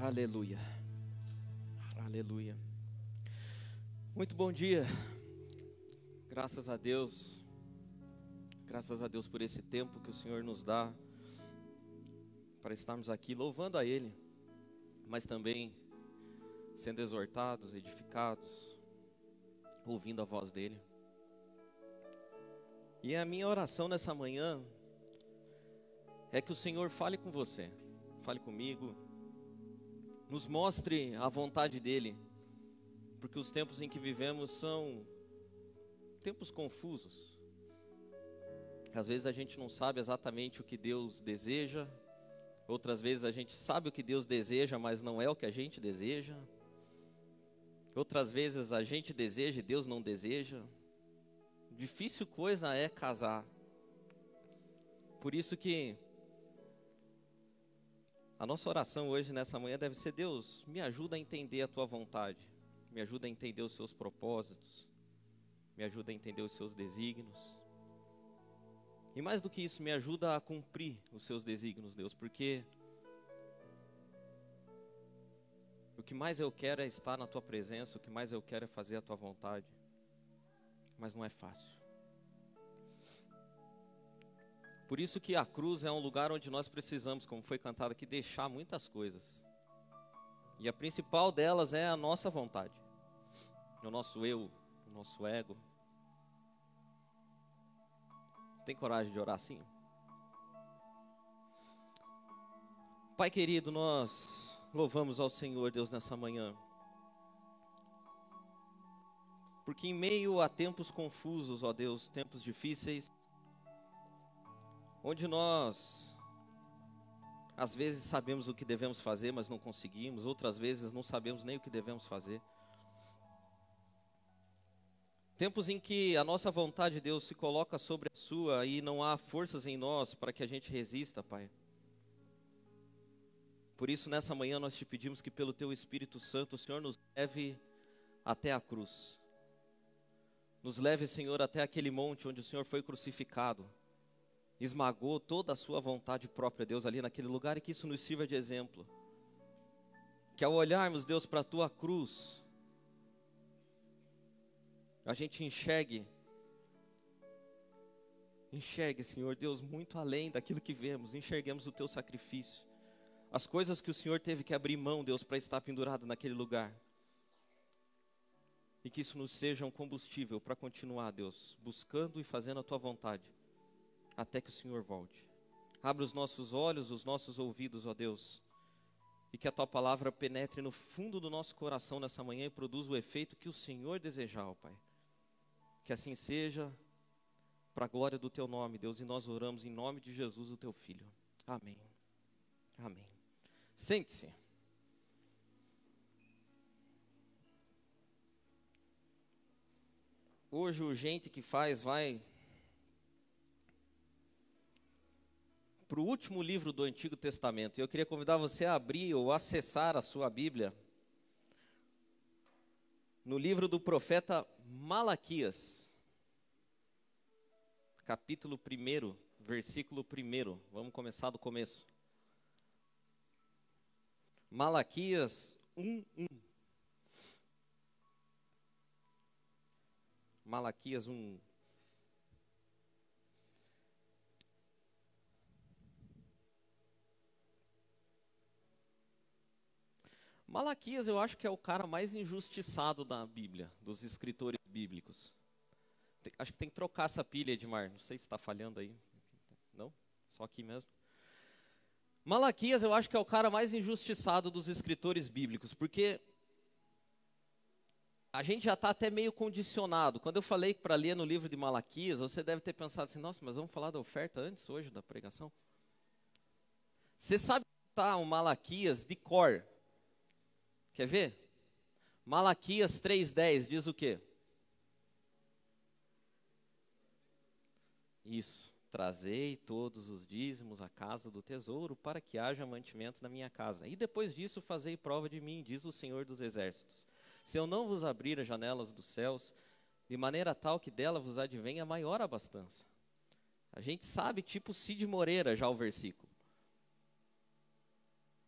Aleluia. Aleluia. Muito bom dia. Graças a Deus. Graças a Deus por esse tempo que o Senhor nos dá para estarmos aqui louvando a Ele, mas também sendo exortados, edificados, ouvindo a voz dEle. E a minha oração nessa manhã é que o Senhor fale com você, fale comigo, nos mostre a vontade dEle, porque os tempos em que vivemos são tempos confusos. Às vezes a gente não sabe exatamente o que Deus deseja, outras vezes a gente sabe o que Deus deseja, mas não é o que a gente deseja. Outras vezes a gente deseja e Deus não deseja. Difícil coisa é casar. Por isso que a nossa oração hoje, nessa manhã, deve ser: Deus, me ajuda a entender a tua vontade, me ajuda a entender os seus propósitos, me ajuda a entender os seus desígnios. E mais do que isso, me ajuda a cumprir os seus desígnios, Deus, porque o que mais eu quero é estar na tua presença, o que mais eu quero é fazer a tua vontade, mas não é fácil. Por isso que a cruz é um lugar onde nós precisamos, como foi cantado aqui, deixar muitas coisas. E a principal delas é a nossa vontade, o nosso eu, o nosso ego. Tem coragem de orar assim? Pai querido, nós louvamos ao Senhor Deus nessa manhã. Porque em meio a tempos confusos, ó Deus, tempos difíceis, onde nós às vezes sabemos o que devemos fazer, mas não conseguimos, outras vezes não sabemos nem o que devemos fazer. Tempos em que a nossa vontade, Deus, se coloca sobre a sua e não há forças em nós para que a gente resista, Pai. Por isso, nessa manhã, nós te pedimos que, pelo Teu Espírito Santo, o Senhor nos leve até a cruz. Nos leve, Senhor, até aquele monte onde o Senhor foi crucificado esmagou toda a sua vontade própria, Deus, ali naquele lugar, e que isso nos sirva de exemplo. Que ao olharmos, Deus, para a tua cruz, a gente enxergue, enxergue, Senhor Deus, muito além daquilo que vemos, enxerguemos o teu sacrifício, as coisas que o Senhor teve que abrir mão, Deus, para estar pendurado naquele lugar. E que isso nos seja um combustível para continuar, Deus, buscando e fazendo a tua vontade até que o Senhor volte. Abra os nossos olhos, os nossos ouvidos, ó Deus, e que a tua palavra penetre no fundo do nosso coração nessa manhã e produza o efeito que o Senhor desejar, ó Pai. Que assim seja, para a glória do teu nome, Deus, e nós oramos em nome de Jesus, o teu filho. Amém. Amém. Sente-se. Hoje o gente que faz vai para o último livro do Antigo Testamento. Eu queria convidar você a abrir ou acessar a sua Bíblia no livro do profeta Malaquias, capítulo 1, versículo 1. Vamos começar do começo. Malaquias 1, 1. Malaquias 1, Malaquias eu acho que é o cara mais injustiçado da Bíblia, dos escritores bíblicos. Tem, acho que tem que trocar essa pilha, Edmar. Não sei se está falhando aí. Não? Só aqui mesmo. Malaquias eu acho que é o cara mais injustiçado dos escritores bíblicos, porque a gente já está até meio condicionado. Quando eu falei para ler no livro de Malaquias, você deve ter pensado assim, nossa, mas vamos falar da oferta antes hoje da pregação? Você sabe está o Malaquias de cor. Quer ver? Malaquias 3,10 diz o quê? Isso. Trazei todos os dízimos à casa do tesouro para que haja mantimento na minha casa. E depois disso fazei prova de mim, diz o Senhor dos Exércitos. Se eu não vos abrir as janelas dos céus, de maneira tal que dela vos advenha maior abastança. A gente sabe, tipo Cid Moreira, já o versículo.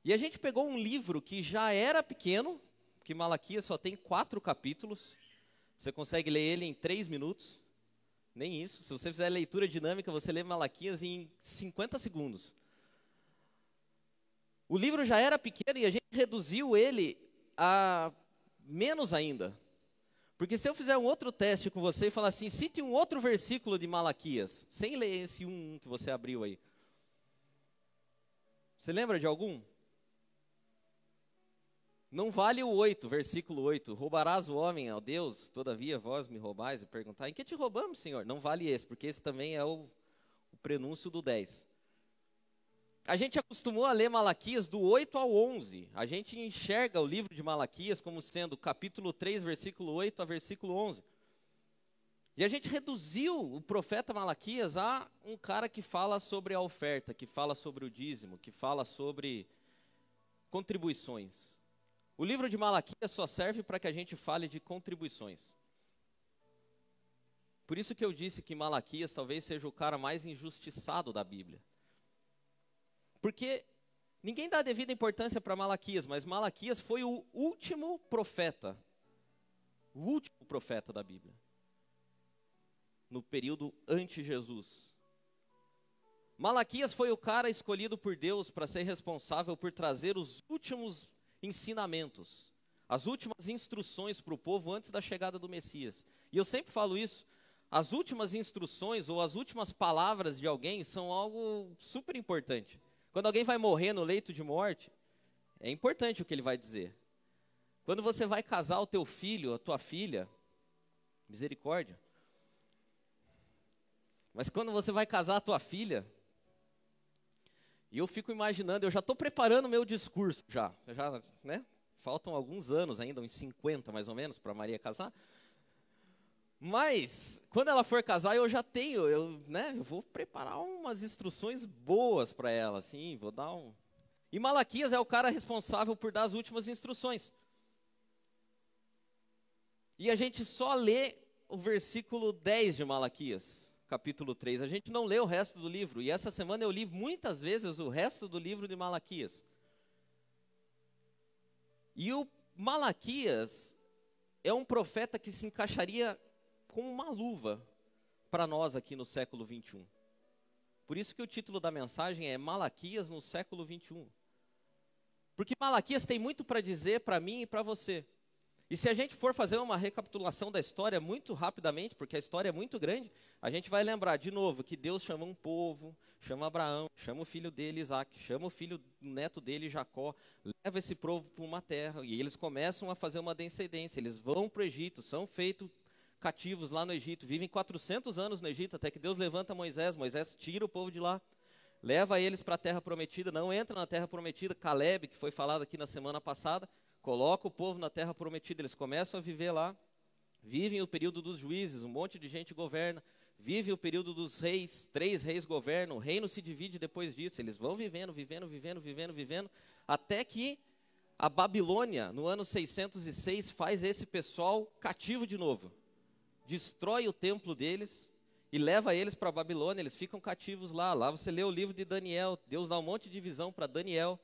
E a gente pegou um livro que já era pequeno, que Malaquias só tem quatro capítulos. Você consegue ler ele em três minutos. Nem isso. Se você fizer leitura dinâmica, você lê Malaquias em 50 segundos. O livro já era pequeno e a gente reduziu ele a menos ainda. Porque se eu fizer um outro teste com você e falar assim, cite um outro versículo de Malaquias, sem ler esse um que você abriu aí. Você lembra de algum? Não vale o 8, versículo 8. Roubarás o homem ao Deus, todavia vós me roubais e perguntar, em que te roubamos, Senhor? Não vale esse, porque esse também é o, o prenúncio do 10. A gente acostumou a ler Malaquias do 8 ao 11. A gente enxerga o livro de Malaquias como sendo capítulo 3, versículo 8 a versículo 11. E a gente reduziu o profeta Malaquias a um cara que fala sobre a oferta, que fala sobre o dízimo, que fala sobre contribuições. O livro de Malaquias só serve para que a gente fale de contribuições. Por isso que eu disse que Malaquias talvez seja o cara mais injustiçado da Bíblia. Porque ninguém dá devida importância para Malaquias, mas Malaquias foi o último profeta, o último profeta da Bíblia, no período antes-Jesus. Malaquias foi o cara escolhido por Deus para ser responsável por trazer os últimos ensinamentos, as últimas instruções para o povo antes da chegada do Messias. E eu sempre falo isso. As últimas instruções ou as últimas palavras de alguém são algo super importante. Quando alguém vai morrer no leito de morte, é importante o que ele vai dizer. Quando você vai casar o teu filho, a tua filha, misericórdia. Mas quando você vai casar a tua filha, e eu fico imaginando, eu já estou preparando meu discurso já, já, né? Faltam alguns anos ainda, uns 50 mais ou menos, para Maria casar. Mas, quando ela for casar, eu já tenho, eu, né, eu vou preparar umas instruções boas para ela, assim, vou dar um... E Malaquias é o cara responsável por dar as últimas instruções. E a gente só lê o versículo 10 de Malaquias capítulo 3. A gente não lê o resto do livro. E essa semana eu li muitas vezes o resto do livro de Malaquias. E o Malaquias é um profeta que se encaixaria como uma luva para nós aqui no século 21. Por isso que o título da mensagem é Malaquias no século 21. Porque Malaquias tem muito para dizer para mim e para você. E se a gente for fazer uma recapitulação da história muito rapidamente, porque a história é muito grande, a gente vai lembrar de novo que Deus chama um povo, chama Abraão, chama o filho dele Isaac, chama o filho o neto dele Jacó, leva esse povo para uma terra e eles começam a fazer uma descendência. Eles vão para o Egito, são feitos cativos lá no Egito, vivem 400 anos no Egito até que Deus levanta Moisés. Moisés tira o povo de lá, leva eles para a terra prometida, não entra na terra prometida. Caleb, que foi falado aqui na semana passada, coloca o povo na terra prometida, eles começam a viver lá, vivem o período dos juízes, um monte de gente governa, vive o período dos reis, três reis governam, o reino se divide depois disso, eles vão vivendo, vivendo, vivendo, vivendo, vivendo, até que a Babilônia, no ano 606, faz esse pessoal cativo de novo, destrói o templo deles e leva eles para a Babilônia, eles ficam cativos lá. Lá você lê o livro de Daniel, Deus dá um monte de visão para Daniel,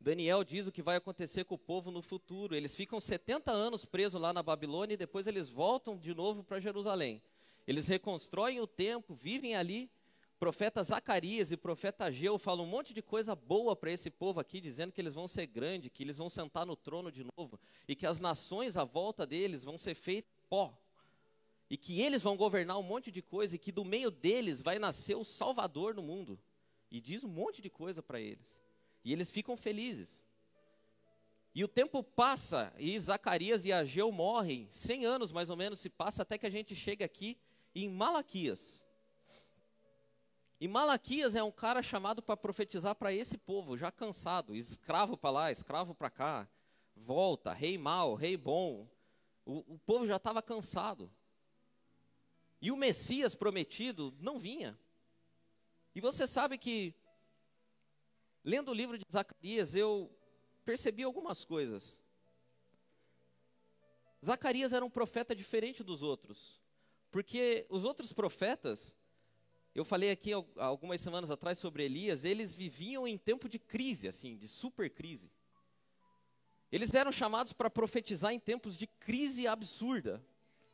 Daniel diz o que vai acontecer com o povo no futuro. Eles ficam 70 anos presos lá na Babilônia e depois eles voltam de novo para Jerusalém. Eles reconstroem o templo, vivem ali. Profeta Zacarias e profeta Ageu falam um monte de coisa boa para esse povo aqui, dizendo que eles vão ser grandes, que eles vão sentar no trono de novo e que as nações à volta deles vão ser feitas pó. E que eles vão governar um monte de coisa e que do meio deles vai nascer o Salvador no mundo. E diz um monte de coisa para eles. E eles ficam felizes. E o tempo passa e Zacarias e Ageu morrem, 100 anos mais ou menos se passa até que a gente chega aqui em Malaquias. E Malaquias é um cara chamado para profetizar para esse povo, já cansado, escravo para lá, escravo para cá, volta, rei mau, rei bom. O, o povo já estava cansado. E o Messias prometido não vinha. E você sabe que Lendo o livro de Zacarias, eu percebi algumas coisas. Zacarias era um profeta diferente dos outros, porque os outros profetas, Eu falei aqui algumas semanas atrás sobre Elias, eles viviam em tempo de crise, assim, de super crise. Eles eram chamados para profetizar em tempos de crise absurda.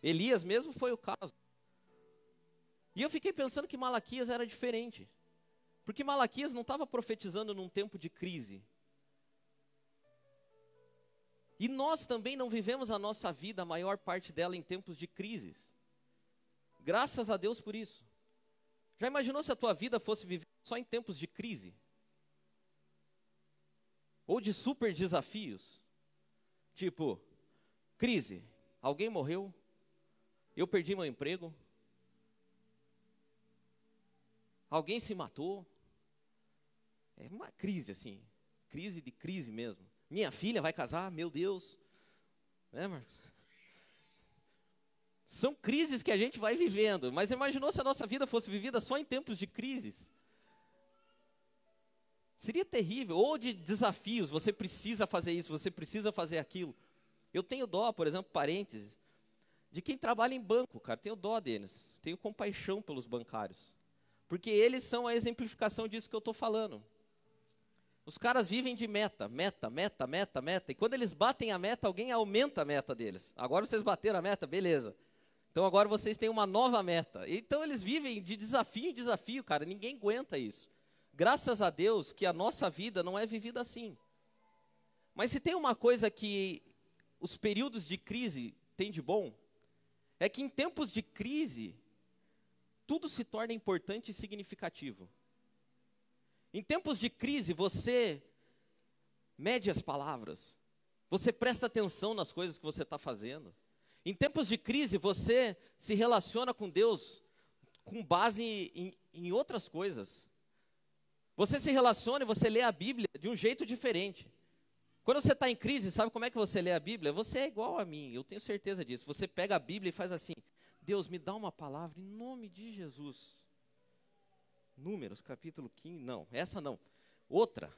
Elias mesmo foi o caso. E eu fiquei pensando que Malaquias era diferente. Porque Malaquias não estava profetizando num tempo de crise. E nós também não vivemos a nossa vida, a maior parte dela, em tempos de crises. Graças a Deus por isso. Já imaginou se a tua vida fosse viver só em tempos de crise? Ou de super desafios? Tipo, crise, alguém morreu, eu perdi meu emprego, alguém se matou. É uma crise assim, crise de crise mesmo. Minha filha vai casar, meu Deus. Né, Marcos? São crises que a gente vai vivendo, mas imaginou se a nossa vida fosse vivida só em tempos de crises? Seria terrível, ou de desafios, você precisa fazer isso, você precisa fazer aquilo. Eu tenho dó, por exemplo, parênteses, de quem trabalha em banco, cara, tenho dó deles, tenho compaixão pelos bancários, porque eles são a exemplificação disso que eu estou falando. Os caras vivem de meta, meta, meta, meta, meta, e quando eles batem a meta, alguém aumenta a meta deles. Agora vocês bateram a meta, beleza. Então agora vocês têm uma nova meta. Então eles vivem de desafio em desafio, cara. Ninguém aguenta isso. Graças a Deus que a nossa vida não é vivida assim. Mas se tem uma coisa que os períodos de crise têm de bom, é que em tempos de crise, tudo se torna importante e significativo. Em tempos de crise, você mede as palavras, você presta atenção nas coisas que você está fazendo. Em tempos de crise, você se relaciona com Deus com base em, em outras coisas. Você se relaciona e você lê a Bíblia de um jeito diferente. Quando você está em crise, sabe como é que você lê a Bíblia? Você é igual a mim, eu tenho certeza disso. Você pega a Bíblia e faz assim: Deus, me dá uma palavra em nome de Jesus. Números, capítulo 15. Não, essa não. Outra.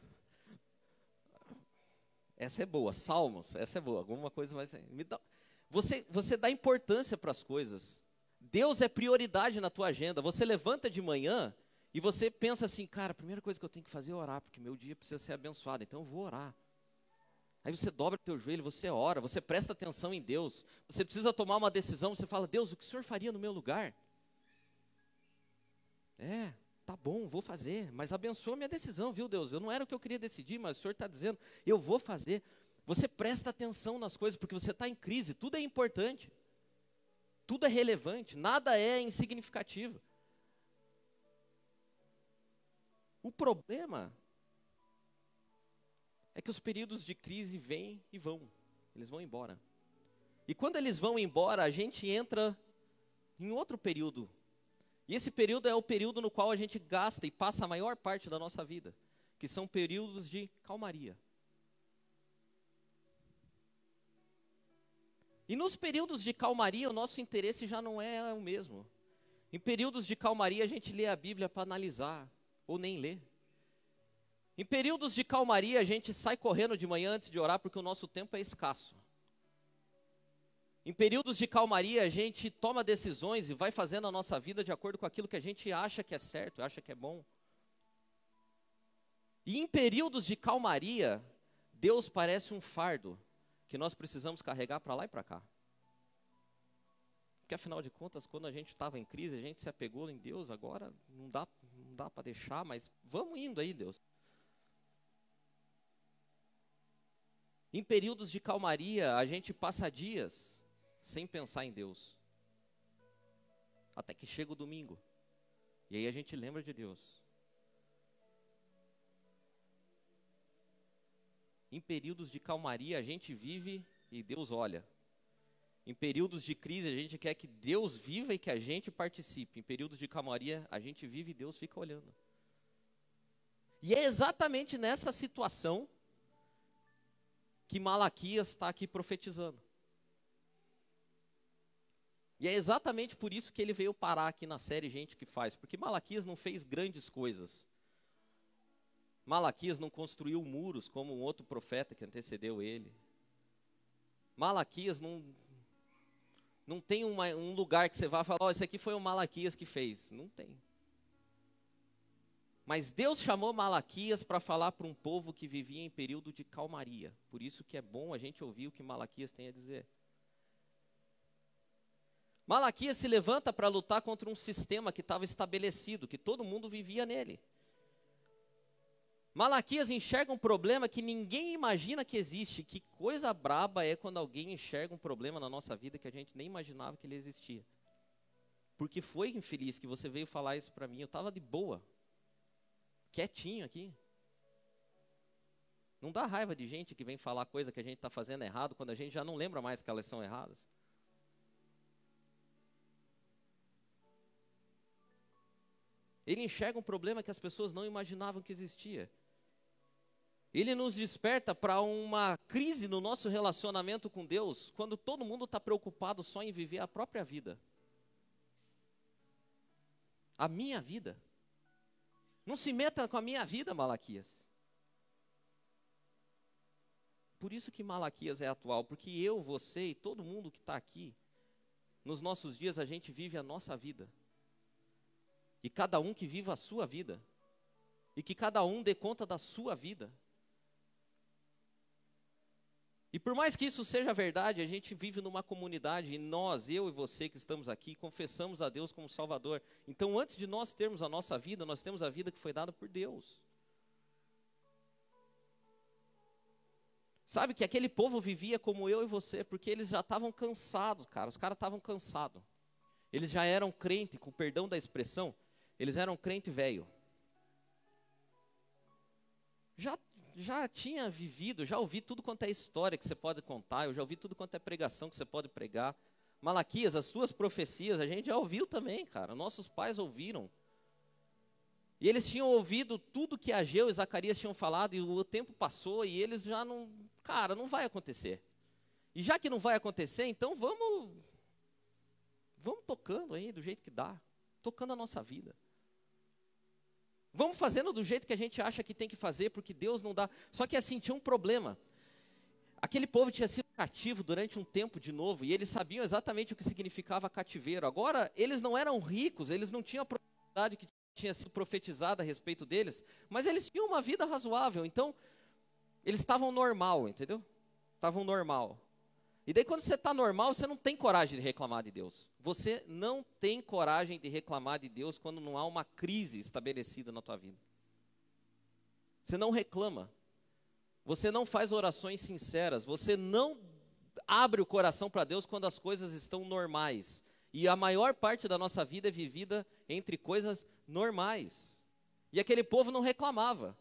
Essa é boa. Salmos, essa é boa. Alguma coisa mais. Dá. Você, você dá importância para as coisas. Deus é prioridade na tua agenda. Você levanta de manhã e você pensa assim, cara, a primeira coisa que eu tenho que fazer é orar, porque meu dia precisa ser abençoado, então eu vou orar. Aí você dobra o teu joelho, você ora, você presta atenção em Deus. Você precisa tomar uma decisão, você fala, Deus, o que o Senhor faria no meu lugar? É, tá bom, vou fazer, mas abençoa minha decisão, viu Deus? Eu não era o que eu queria decidir, mas o Senhor está dizendo, eu vou fazer. Você presta atenção nas coisas, porque você está em crise, tudo é importante, tudo é relevante, nada é insignificativo. O problema é que os períodos de crise vêm e vão, eles vão embora. E quando eles vão embora, a gente entra em outro período. E esse período é o período no qual a gente gasta e passa a maior parte da nossa vida, que são períodos de calmaria. E nos períodos de calmaria, o nosso interesse já não é o mesmo. Em períodos de calmaria, a gente lê a Bíblia para analisar, ou nem lê. Em períodos de calmaria, a gente sai correndo de manhã antes de orar, porque o nosso tempo é escasso. Em períodos de calmaria, a gente toma decisões e vai fazendo a nossa vida de acordo com aquilo que a gente acha que é certo, acha que é bom. E em períodos de calmaria, Deus parece um fardo que nós precisamos carregar para lá e para cá. Porque afinal de contas, quando a gente estava em crise, a gente se apegou em Deus, agora não dá, não dá para deixar, mas vamos indo aí, Deus. Em períodos de calmaria, a gente passa dias sem pensar em Deus. Até que chega o domingo. E aí a gente lembra de Deus. Em períodos de calmaria, a gente vive e Deus olha. Em períodos de crise, a gente quer que Deus viva e que a gente participe. Em períodos de calmaria, a gente vive e Deus fica olhando. E é exatamente nessa situação que Malaquias está aqui profetizando. E é exatamente por isso que ele veio parar aqui na série Gente que Faz, porque Malaquias não fez grandes coisas. Malaquias não construiu muros como um outro profeta que antecedeu ele. Malaquias não, não tem uma, um lugar que você vá falar, oh, esse aqui foi o Malaquias que fez. Não tem. Mas Deus chamou Malaquias para falar para um povo que vivia em período de calmaria. Por isso que é bom a gente ouvir o que Malaquias tem a dizer. Malaquias se levanta para lutar contra um sistema que estava estabelecido, que todo mundo vivia nele. Malaquias enxerga um problema que ninguém imagina que existe. Que coisa braba é quando alguém enxerga um problema na nossa vida que a gente nem imaginava que ele existia. Porque foi infeliz que você veio falar isso para mim. Eu estava de boa, quietinho aqui. Não dá raiva de gente que vem falar coisa que a gente está fazendo errado quando a gente já não lembra mais que elas são erradas. Ele enxerga um problema que as pessoas não imaginavam que existia. Ele nos desperta para uma crise no nosso relacionamento com Deus, quando todo mundo está preocupado só em viver a própria vida. A minha vida. Não se meta com a minha vida, Malaquias. Por isso que Malaquias é atual, porque eu, você e todo mundo que está aqui, nos nossos dias a gente vive a nossa vida e cada um que viva a sua vida, e que cada um dê conta da sua vida. E por mais que isso seja verdade, a gente vive numa comunidade e nós, eu e você que estamos aqui, confessamos a Deus como Salvador. Então, antes de nós termos a nossa vida, nós temos a vida que foi dada por Deus. Sabe que aquele povo vivia como eu e você, porque eles já estavam cansados, cara. Os caras estavam cansados. Eles já eram crente, com perdão da expressão, eles eram crente velho. Já, já tinha vivido, já ouvi tudo quanto é história que você pode contar, eu já ouvi tudo quanto é pregação que você pode pregar. Malaquias, as suas profecias, a gente já ouviu também, cara. Nossos pais ouviram. E eles tinham ouvido tudo que Ageu e Zacarias tinham falado, e o tempo passou, e eles já não. Cara, não vai acontecer. E já que não vai acontecer, então vamos. Vamos tocando aí do jeito que dá. Tocando a nossa vida. Vamos fazendo do jeito que a gente acha que tem que fazer, porque Deus não dá. Só que assim, tinha um problema. Aquele povo tinha sido cativo durante um tempo de novo, e eles sabiam exatamente o que significava cativeiro. Agora, eles não eram ricos, eles não tinham a propriedade que tinha sido profetizada a respeito deles, mas eles tinham uma vida razoável, então, eles estavam normal, entendeu? Estavam normal. E daí, quando você está normal, você não tem coragem de reclamar de Deus. Você não tem coragem de reclamar de Deus quando não há uma crise estabelecida na tua vida. Você não reclama. Você não faz orações sinceras. Você não abre o coração para Deus quando as coisas estão normais. E a maior parte da nossa vida é vivida entre coisas normais. E aquele povo não reclamava.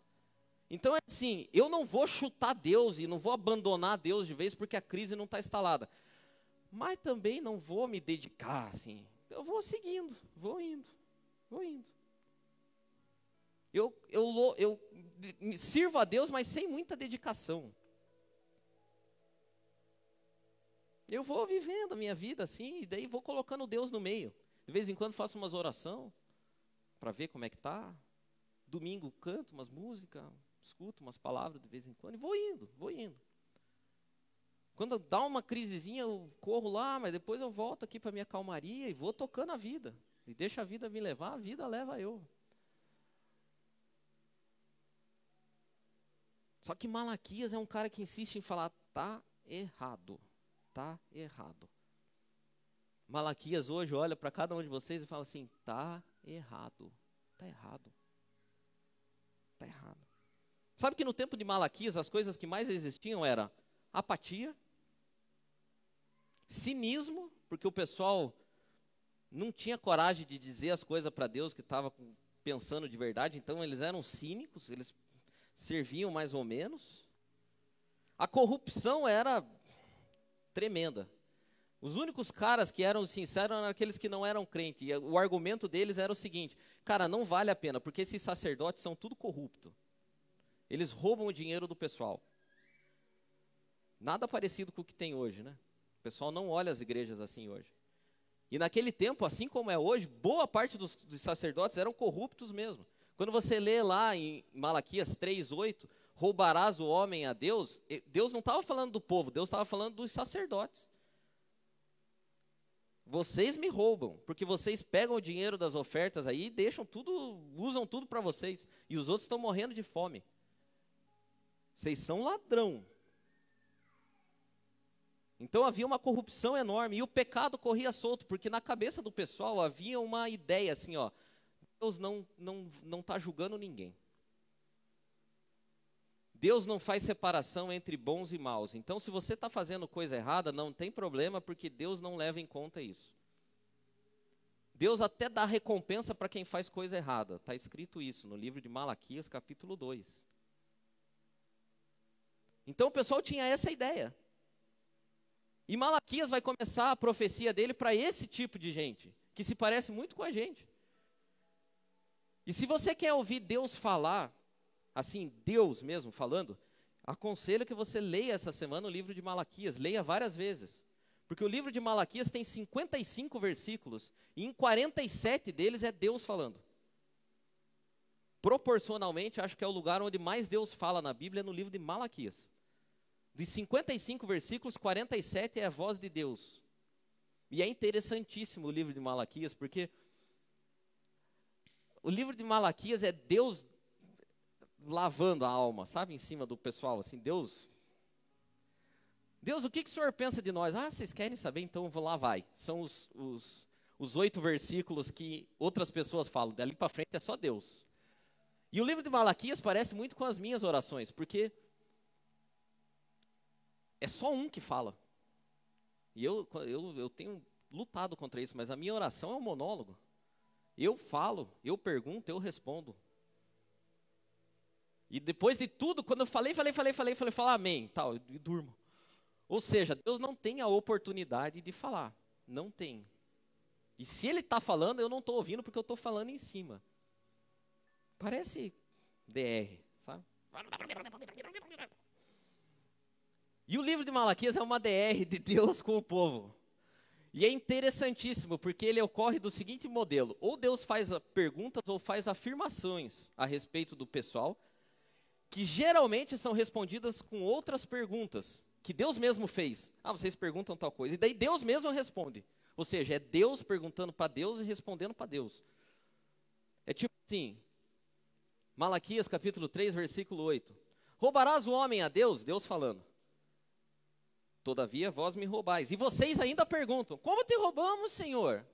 Então é assim, eu não vou chutar Deus e não vou abandonar Deus de vez porque a crise não está instalada. Mas também não vou me dedicar assim. Eu vou seguindo, vou indo, vou indo. Eu, eu, eu, eu sirvo a Deus, mas sem muita dedicação. Eu vou vivendo a minha vida assim, e daí vou colocando Deus no meio. De vez em quando faço umas orações para ver como é que tá. Domingo canto umas músicas, escuto umas palavras de vez em quando e vou indo, vou indo. Quando dá uma crisezinha, eu corro lá, mas depois eu volto aqui para minha calmaria e vou tocando a vida. E deixa a vida me levar, a vida leva eu. Só que Malaquias é um cara que insiste em falar, tá errado, tá errado. Malaquias hoje olha para cada um de vocês e fala assim, tá errado, tá errado, tá errado. Sabe que no tempo de Malaquias as coisas que mais existiam era apatia, cinismo, porque o pessoal não tinha coragem de dizer as coisas para Deus que estava pensando de verdade, então eles eram cínicos, eles serviam mais ou menos. A corrupção era tremenda. Os únicos caras que eram sinceros eram aqueles que não eram crentes. E o argumento deles era o seguinte: cara, não vale a pena, porque esses sacerdotes são tudo corrupto. Eles roubam o dinheiro do pessoal. Nada parecido com o que tem hoje, né? O pessoal não olha as igrejas assim hoje. E naquele tempo, assim como é hoje, boa parte dos, dos sacerdotes eram corruptos mesmo. Quando você lê lá em Malaquias 3:8, roubarás o homem a Deus, Deus não estava falando do povo, Deus estava falando dos sacerdotes. Vocês me roubam, porque vocês pegam o dinheiro das ofertas aí e deixam tudo, usam tudo para vocês, e os outros estão morrendo de fome. Vocês são ladrão. Então havia uma corrupção enorme e o pecado corria solto, porque na cabeça do pessoal havia uma ideia assim, ó, Deus não não não está julgando ninguém. Deus não faz separação entre bons e maus. Então, se você está fazendo coisa errada, não tem problema, porque Deus não leva em conta isso. Deus até dá recompensa para quem faz coisa errada. Está escrito isso no livro de Malaquias, capítulo 2. Então o pessoal tinha essa ideia. E Malaquias vai começar a profecia dele para esse tipo de gente, que se parece muito com a gente. E se você quer ouvir Deus falar, assim, Deus mesmo falando, aconselho que você leia essa semana o livro de Malaquias, leia várias vezes. Porque o livro de Malaquias tem 55 versículos, e em 47 deles é Deus falando. Proporcionalmente, acho que é o lugar onde mais Deus fala na Bíblia, é no livro de Malaquias. De 55 versículos, 47 é a voz de Deus. E é interessantíssimo o livro de Malaquias, porque o livro de Malaquias é Deus lavando a alma, sabe, em cima do pessoal, assim, Deus. Deus, o que, que o senhor pensa de nós? Ah, vocês querem saber? Então lá, vai. São os, os, os oito versículos que outras pessoas falam. Dali para frente é só Deus. E o livro de Malaquias parece muito com as minhas orações, porque é só um que fala. E eu, eu, eu tenho lutado contra isso, mas a minha oração é um monólogo. Eu falo, eu pergunto, eu respondo. E depois de tudo, quando eu falei, falei, falei, falei, falei, falei, amém, tal, e durmo. Ou seja, Deus não tem a oportunidade de falar. Não tem. E se Ele está falando, eu não estou ouvindo porque eu estou falando em cima. Parece DR, sabe? E o livro de Malaquias é uma DR de Deus com o povo. E é interessantíssimo, porque ele ocorre do seguinte modelo: ou Deus faz perguntas ou faz afirmações a respeito do pessoal, que geralmente são respondidas com outras perguntas que Deus mesmo fez. Ah, vocês perguntam tal coisa. E daí Deus mesmo responde. Ou seja, é Deus perguntando para Deus e respondendo para Deus. É tipo assim, Malaquias capítulo 3, versículo 8. Roubarás o homem a Deus? Deus falando. Todavia vós me roubais. E vocês ainda perguntam: Como te roubamos, Senhor?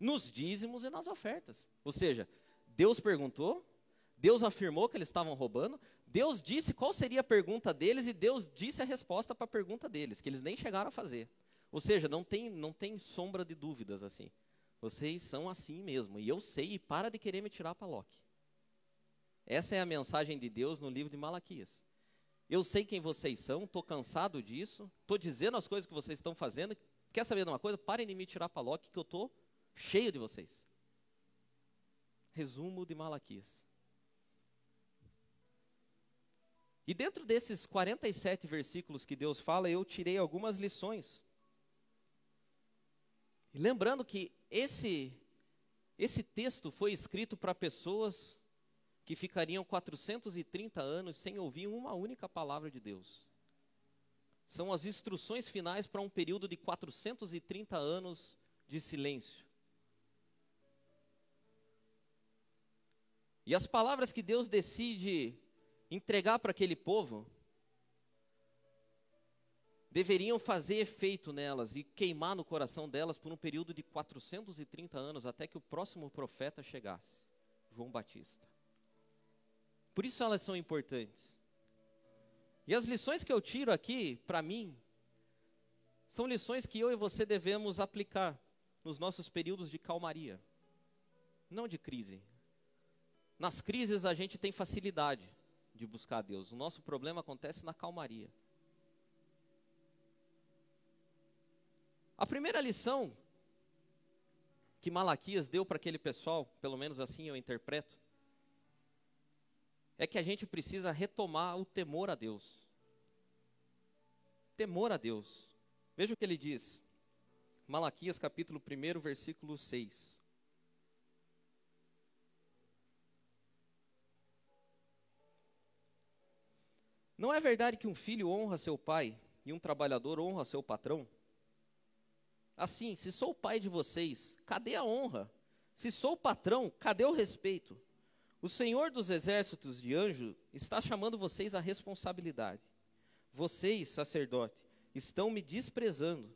Nos dízimos e nas ofertas. Ou seja, Deus perguntou, Deus afirmou que eles estavam roubando, Deus disse qual seria a pergunta deles e Deus disse a resposta para a pergunta deles, que eles nem chegaram a fazer. Ou seja, não tem, não tem sombra de dúvidas assim. Vocês são assim mesmo, e eu sei, e para de querer me tirar para Loki. Essa é a mensagem de Deus no livro de Malaquias. Eu sei quem vocês são, estou cansado disso, estou dizendo as coisas que vocês estão fazendo. Quer saber de uma coisa? Parem de me tirar para Loki, que eu estou cheio de vocês. Resumo de Malaquias. E dentro desses 47 versículos que Deus fala, eu tirei algumas lições. Lembrando que esse esse texto foi escrito para pessoas que ficariam 430 anos sem ouvir uma única palavra de Deus. São as instruções finais para um período de 430 anos de silêncio. E as palavras que Deus decide entregar para aquele povo, deveriam fazer efeito nelas e queimar no coração delas por um período de 430 anos, até que o próximo profeta chegasse, João Batista. Por isso elas são importantes. E as lições que eu tiro aqui, para mim, são lições que eu e você devemos aplicar nos nossos períodos de calmaria, não de crise. Nas crises a gente tem facilidade de buscar a Deus. O nosso problema acontece na calmaria. A primeira lição que Malaquias deu para aquele pessoal, pelo menos assim eu interpreto, é que a gente precisa retomar o temor a Deus. Temor a Deus. Veja o que ele diz. Malaquias capítulo 1, versículo 6. Não é verdade que um filho honra seu pai e um trabalhador honra seu patrão? Assim, se sou o pai de vocês, cadê a honra? Se sou o patrão, cadê o respeito? O Senhor dos exércitos de anjo está chamando vocês à responsabilidade. Vocês, sacerdote, estão me desprezando.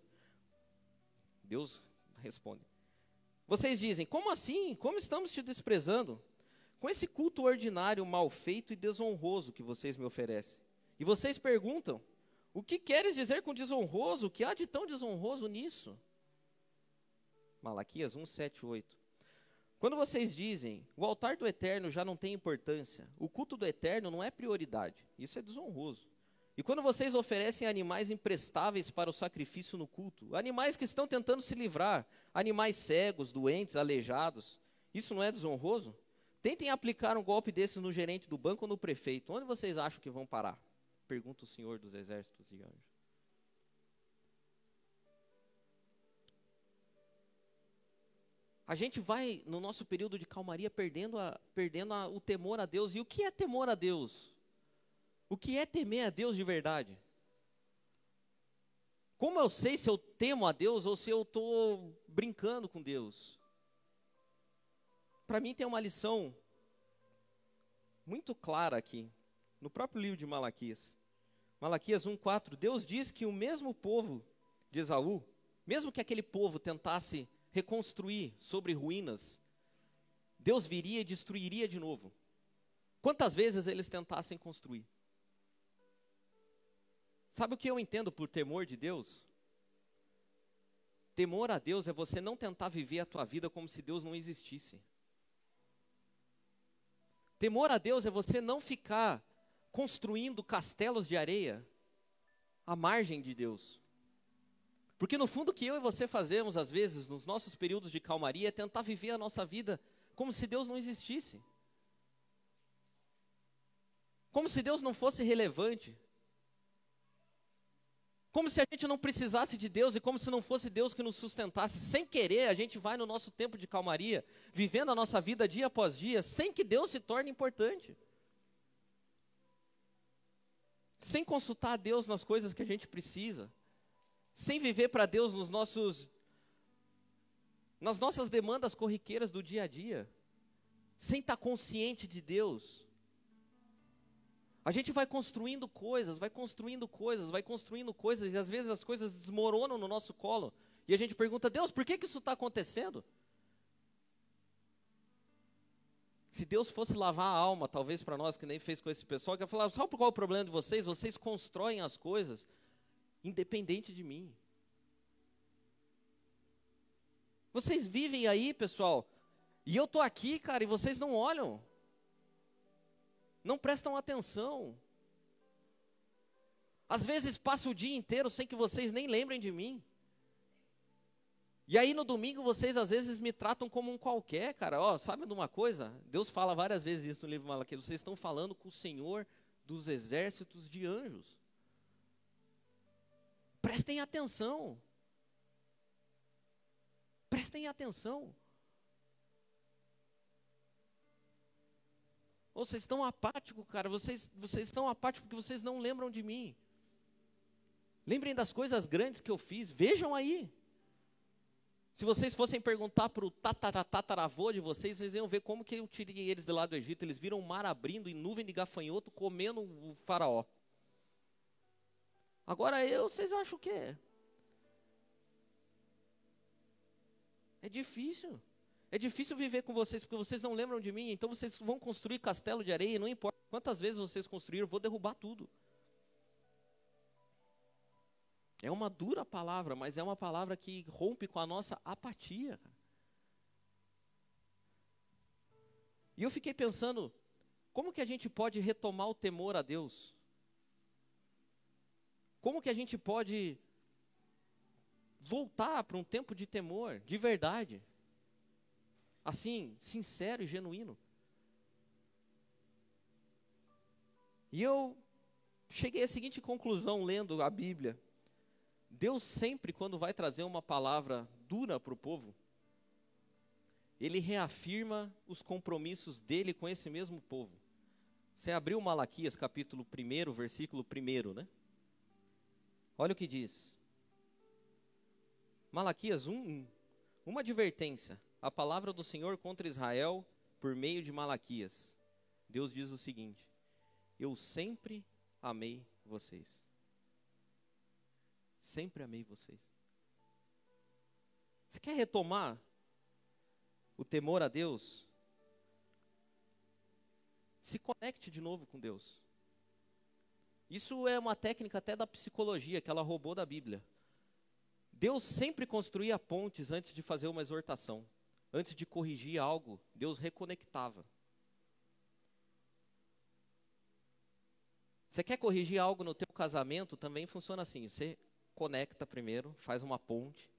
Deus responde. Vocês dizem: Como assim? Como estamos te desprezando? Com esse culto ordinário, mal feito e desonroso que vocês me oferecem. E vocês perguntam: O que queres dizer com desonroso? O que há de tão desonroso nisso? Malaquias 1, 7, 8. Quando vocês dizem, o altar do eterno já não tem importância, o culto do eterno não é prioridade, isso é desonroso. E quando vocês oferecem animais imprestáveis para o sacrifício no culto, animais que estão tentando se livrar, animais cegos, doentes, aleijados, isso não é desonroso? Tentem aplicar um golpe desses no gerente do banco ou no prefeito. Onde vocês acham que vão parar? Pergunta o Senhor dos Exércitos e Anjos. A gente vai, no nosso período de calmaria, perdendo, a, perdendo a, o temor a Deus. E o que é temor a Deus? O que é temer a Deus de verdade? Como eu sei se eu temo a Deus ou se eu estou brincando com Deus? Para mim tem uma lição muito clara aqui, no próprio livro de Malaquias. Malaquias 1,4, Deus diz que o mesmo povo de Esaú, mesmo que aquele povo tentasse reconstruir sobre ruínas, Deus viria e destruiria de novo. Quantas vezes eles tentassem construir? Sabe o que eu entendo por temor de Deus? Temor a Deus é você não tentar viver a tua vida como se Deus não existisse. Temor a Deus é você não ficar construindo castelos de areia à margem de Deus. Porque no fundo o que eu e você fazemos às vezes nos nossos períodos de calmaria é tentar viver a nossa vida como se Deus não existisse. Como se Deus não fosse relevante. Como se a gente não precisasse de Deus e como se não fosse Deus que nos sustentasse. Sem querer, a gente vai no nosso tempo de calmaria, vivendo a nossa vida dia após dia, sem que Deus se torne importante. Sem consultar a Deus nas coisas que a gente precisa. Sem viver para Deus nos nossos nas nossas demandas corriqueiras do dia a dia. Sem estar consciente de Deus. A gente vai construindo coisas, vai construindo coisas, vai construindo coisas, e às vezes as coisas desmoronam no nosso colo. E a gente pergunta, Deus, por que, que isso está acontecendo? Se Deus fosse lavar a alma, talvez para nós que nem fez com esse pessoal, que ia falar, sabe qual é o problema de vocês? Vocês constroem as coisas independente de mim. Vocês vivem aí, pessoal, e eu estou aqui, cara, e vocês não olham não prestam atenção. Às vezes passa o dia inteiro sem que vocês nem lembrem de mim. E aí no domingo vocês às vezes me tratam como um qualquer, cara. Ó, sabe de uma coisa? Deus fala várias vezes isso no livro Malaquias. Vocês estão falando com o Senhor dos exércitos de anjos. Prestem atenção. Prestem atenção. Ou vocês estão apáticos, cara, vocês, vocês estão apáticos porque vocês não lembram de mim. Lembrem das coisas grandes que eu fiz, vejam aí. Se vocês fossem perguntar para o tataravô de vocês, vocês iam ver como que eu tirei eles de lá do Egito. Eles viram o mar abrindo e nuvem de gafanhoto comendo o faraó. Agora eu, vocês acham o quê? É difícil. É difícil viver com vocês porque vocês não lembram de mim, então vocês vão construir castelo de areia, não importa quantas vezes vocês construíram, eu vou derrubar tudo. É uma dura palavra, mas é uma palavra que rompe com a nossa apatia. E eu fiquei pensando, como que a gente pode retomar o temor a Deus? Como que a gente pode voltar para um tempo de temor, de verdade? assim, sincero e genuíno. E eu cheguei à seguinte conclusão lendo a Bíblia. Deus sempre, quando vai trazer uma palavra dura para o povo, ele reafirma os compromissos dele com esse mesmo povo. Você abriu Malaquias capítulo 1, versículo 1, né? Olha o que diz. Malaquias 1:1. Uma advertência. A palavra do Senhor contra Israel por meio de Malaquias. Deus diz o seguinte: Eu sempre amei vocês. Sempre amei vocês. Você quer retomar o temor a Deus? Se conecte de novo com Deus. Isso é uma técnica até da psicologia que ela roubou da Bíblia. Deus sempre construía pontes antes de fazer uma exortação. Antes de corrigir algo, Deus reconectava. Você quer corrigir algo no teu casamento, também funciona assim. Você conecta primeiro, faz uma ponte.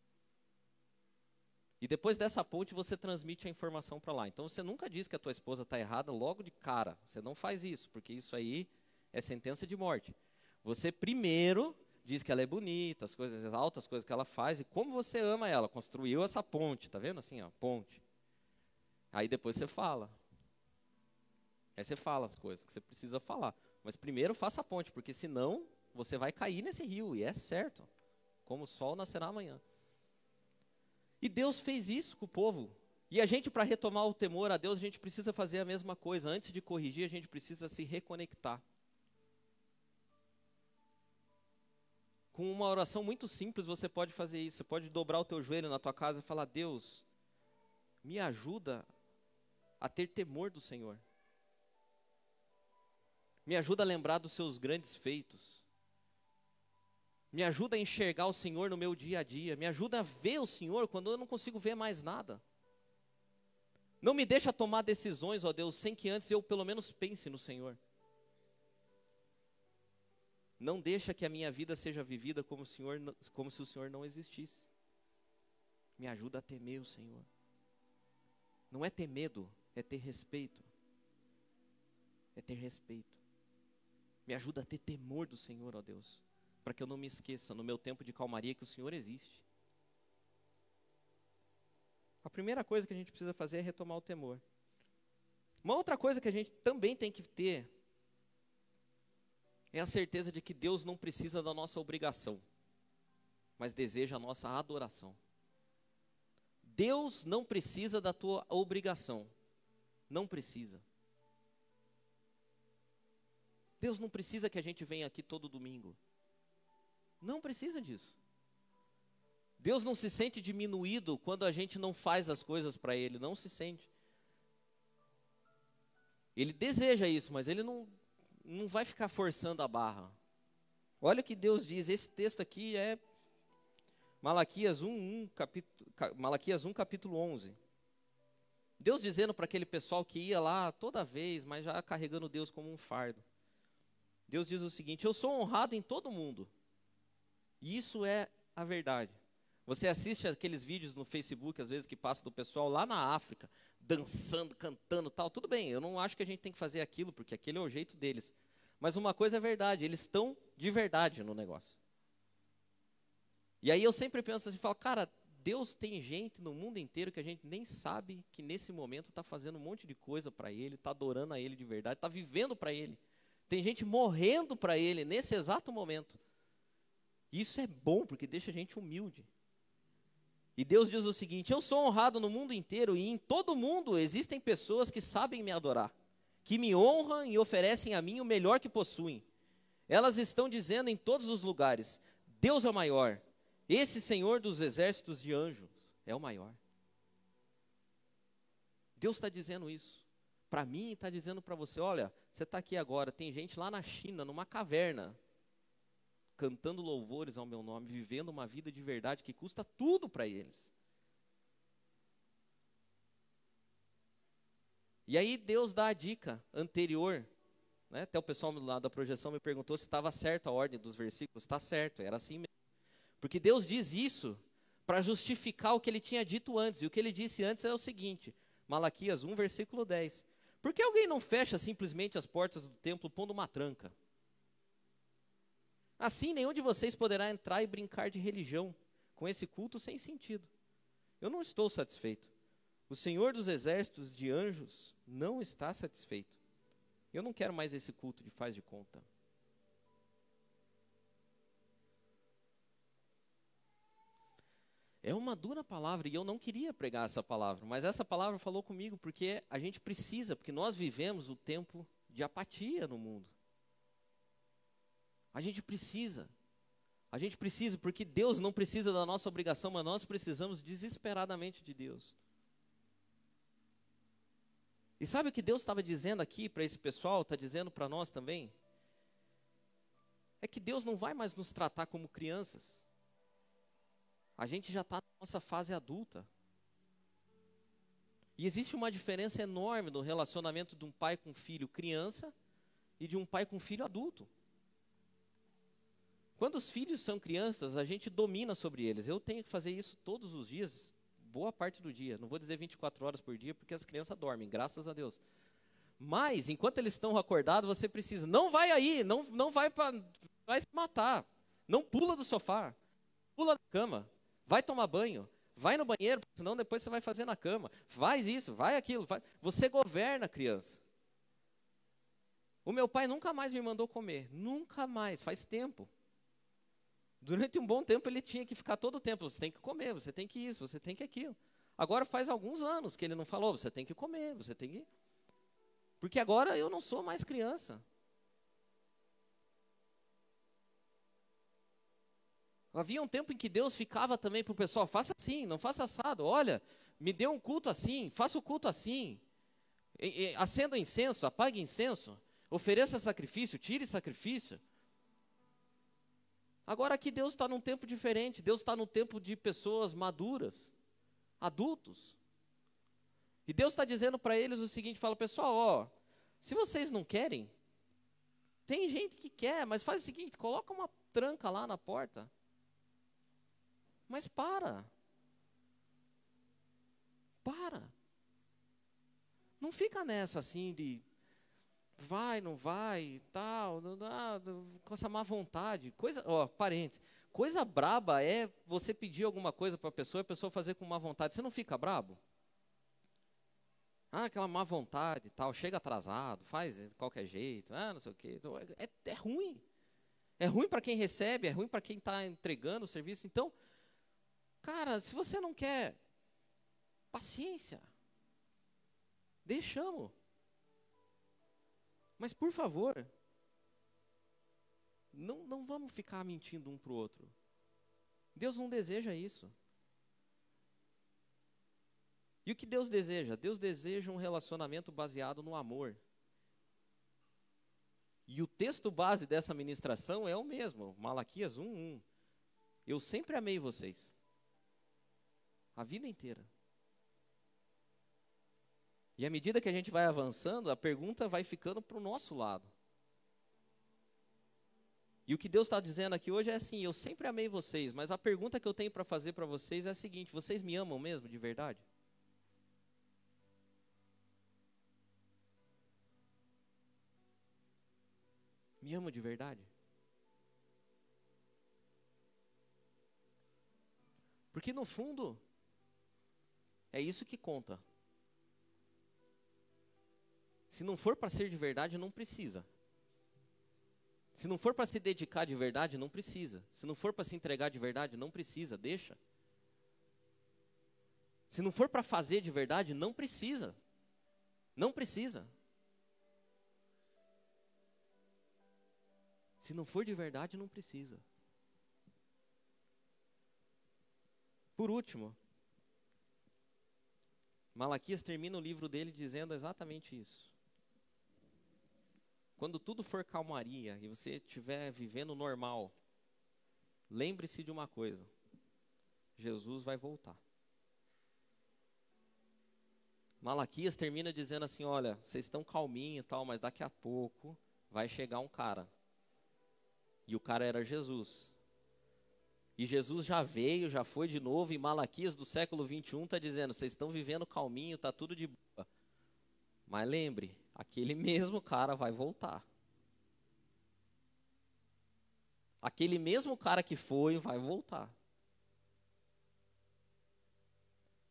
E depois dessa ponte você transmite a informação para lá. Então você nunca diz que a tua esposa está errada logo de cara. Você não faz isso, porque isso aí é sentença de morte. Você primeiro diz que ela é bonita, as coisas altas, as coisas que ela faz, e como você ama ela, construiu essa ponte, tá vendo assim, ó, ponte. Aí depois você fala. Aí você fala as coisas que você precisa falar. Mas primeiro faça a ponte, porque senão você vai cair nesse rio, e é certo. Como o sol nascerá amanhã. E Deus fez isso com o povo. E a gente, para retomar o temor a Deus, a gente precisa fazer a mesma coisa. Antes de corrigir, a gente precisa se reconectar. Com uma oração muito simples você pode fazer isso. Você pode dobrar o teu joelho na tua casa e falar: Deus, me ajuda a ter temor do Senhor. Me ajuda a lembrar dos seus grandes feitos. Me ajuda a enxergar o Senhor no meu dia a dia. Me ajuda a ver o Senhor quando eu não consigo ver mais nada. Não me deixa tomar decisões, ó Deus, sem que antes eu pelo menos pense no Senhor. Não deixa que a minha vida seja vivida como, o Senhor, como se o Senhor não existisse. Me ajuda a temer o Senhor. Não é ter medo, é ter respeito. É ter respeito. Me ajuda a ter temor do Senhor, ó Deus, para que eu não me esqueça no meu tempo de calmaria que o Senhor existe. A primeira coisa que a gente precisa fazer é retomar o temor. Uma outra coisa que a gente também tem que ter é a certeza de que Deus não precisa da nossa obrigação, mas deseja a nossa adoração. Deus não precisa da tua obrigação, não precisa. Deus não precisa que a gente venha aqui todo domingo. Não precisa disso. Deus não se sente diminuído quando a gente não faz as coisas para Ele, não se sente. Ele deseja isso, mas Ele não, não vai ficar forçando a barra. Olha o que Deus diz, esse texto aqui é Malaquias 1, 1 capítulo, Malaquias 1 capítulo 11. Deus dizendo para aquele pessoal que ia lá toda vez, mas já carregando Deus como um fardo. Deus diz o seguinte: Eu sou honrado em todo mundo. E isso é a verdade. Você assiste aqueles vídeos no Facebook, às vezes, que passa do pessoal lá na África, dançando, cantando tal. Tudo bem, eu não acho que a gente tem que fazer aquilo, porque aquele é o jeito deles. Mas uma coisa é verdade, eles estão de verdade no negócio. E aí eu sempre penso assim, falo, cara, Deus tem gente no mundo inteiro que a gente nem sabe que nesse momento está fazendo um monte de coisa para Ele, está adorando a Ele de verdade, está vivendo para Ele. Tem gente morrendo para Ele nesse exato momento. Isso é bom, porque deixa a gente humilde. E Deus diz o seguinte: Eu sou honrado no mundo inteiro e em todo mundo existem pessoas que sabem me adorar, que me honram e oferecem a mim o melhor que possuem. Elas estão dizendo em todos os lugares: Deus é o maior, esse Senhor dos exércitos de anjos é o maior. Deus está dizendo isso. Para mim, está dizendo para você: olha, você está aqui agora, tem gente lá na China, numa caverna, cantando louvores ao meu nome, vivendo uma vida de verdade que custa tudo para eles. E aí Deus dá a dica anterior, né? até o pessoal lá da projeção me perguntou se estava certo a ordem dos versículos. Está certo, era assim mesmo. Porque Deus diz isso para justificar o que ele tinha dito antes. E o que ele disse antes é o seguinte: Malaquias 1, versículo 10. Por que alguém não fecha simplesmente as portas do templo pondo uma tranca? Assim, nenhum de vocês poderá entrar e brincar de religião com esse culto sem sentido. Eu não estou satisfeito. O Senhor dos exércitos de anjos não está satisfeito. Eu não quero mais esse culto de faz de conta. É uma dura palavra e eu não queria pregar essa palavra, mas essa palavra falou comigo porque a gente precisa, porque nós vivemos o tempo de apatia no mundo. A gente precisa. A gente precisa, porque Deus não precisa da nossa obrigação, mas nós precisamos desesperadamente de Deus. E sabe o que Deus estava dizendo aqui para esse pessoal, está dizendo para nós também? É que Deus não vai mais nos tratar como crianças. A gente já está na nossa fase adulta. E existe uma diferença enorme no relacionamento de um pai com filho criança e de um pai com filho adulto. Quando os filhos são crianças, a gente domina sobre eles. Eu tenho que fazer isso todos os dias, boa parte do dia. Não vou dizer 24 horas por dia, porque as crianças dormem, graças a Deus. Mas, enquanto eles estão acordados, você precisa. Não vai aí, não, não vai para. Vai se matar. Não pula do sofá. Pula da cama vai tomar banho, vai no banheiro, senão depois você vai fazer na cama. Faz isso, vai aquilo. Você governa a criança. O meu pai nunca mais me mandou comer, nunca mais, faz tempo. Durante um bom tempo ele tinha que ficar todo o tempo, você tem que comer, você tem que isso, você tem que aquilo. Agora faz alguns anos que ele não falou, você tem que comer, você tem que. Porque agora eu não sou mais criança. Havia um tempo em que Deus ficava também para o pessoal, faça assim, não faça assado, olha, me dê um culto assim, faça o culto assim. Acenda incenso, apague incenso, ofereça sacrifício, tire sacrifício. Agora aqui Deus está num tempo diferente, Deus está no tempo de pessoas maduras, adultos. E Deus está dizendo para eles o seguinte: fala, pessoal, ó, se vocês não querem, tem gente que quer, mas faz o seguinte: coloca uma tranca lá na porta. Mas para. Para. Não fica nessa assim de vai, não vai, tal, não, não, com essa má vontade. Coisa, ó, parentes. Coisa braba é você pedir alguma coisa para a pessoa e a pessoa fazer com má vontade. Você não fica brabo? Ah, aquela má vontade tal, chega atrasado, faz de qualquer jeito, ah, não sei o quê. Então, é, é ruim. É ruim para quem recebe, é ruim para quem está entregando o serviço. Então, Cara, se você não quer, paciência. Deixamos. Mas por favor, não, não vamos ficar mentindo um para o outro. Deus não deseja isso. E o que Deus deseja? Deus deseja um relacionamento baseado no amor. E o texto base dessa ministração é o mesmo, Malaquias 1:1. Eu sempre amei vocês. A vida inteira. E à medida que a gente vai avançando, a pergunta vai ficando para o nosso lado. E o que Deus está dizendo aqui hoje é assim: eu sempre amei vocês, mas a pergunta que eu tenho para fazer para vocês é a seguinte: vocês me amam mesmo, de verdade? Me amam de verdade? Porque no fundo, é isso que conta. Se não for para ser de verdade, não precisa. Se não for para se dedicar de verdade, não precisa. Se não for para se entregar de verdade, não precisa, deixa. Se não for para fazer de verdade, não precisa. Não precisa. Se não for de verdade, não precisa. Por último, Malaquias termina o livro dele dizendo exatamente isso. Quando tudo for calmaria e você estiver vivendo normal, lembre-se de uma coisa: Jesus vai voltar. Malaquias termina dizendo assim: Olha, vocês estão calminho e tal, mas daqui a pouco vai chegar um cara. E o cara era Jesus. E Jesus já veio, já foi de novo, e Malaquias do século 21 está dizendo: vocês estão vivendo calminho, está tudo de boa. Mas lembre, aquele mesmo cara vai voltar. Aquele mesmo cara que foi vai voltar.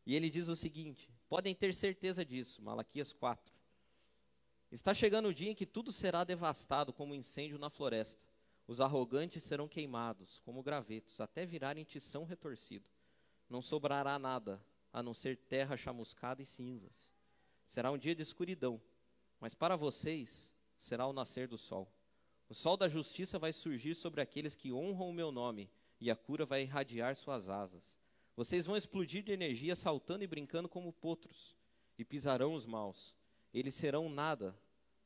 E ele diz o seguinte: podem ter certeza disso, Malaquias 4. Está chegando o dia em que tudo será devastado como um incêndio na floresta os arrogantes serão queimados como gravetos, até virarem tição retorcido. não sobrará nada, a não ser terra chamuscada e cinzas. Será um dia de escuridão, mas para vocês será o nascer do sol. O sol da justiça vai surgir sobre aqueles que honram o meu nome, e a cura vai irradiar suas asas. Vocês vão explodir de energia saltando e brincando como potros, e pisarão os maus. Eles serão nada,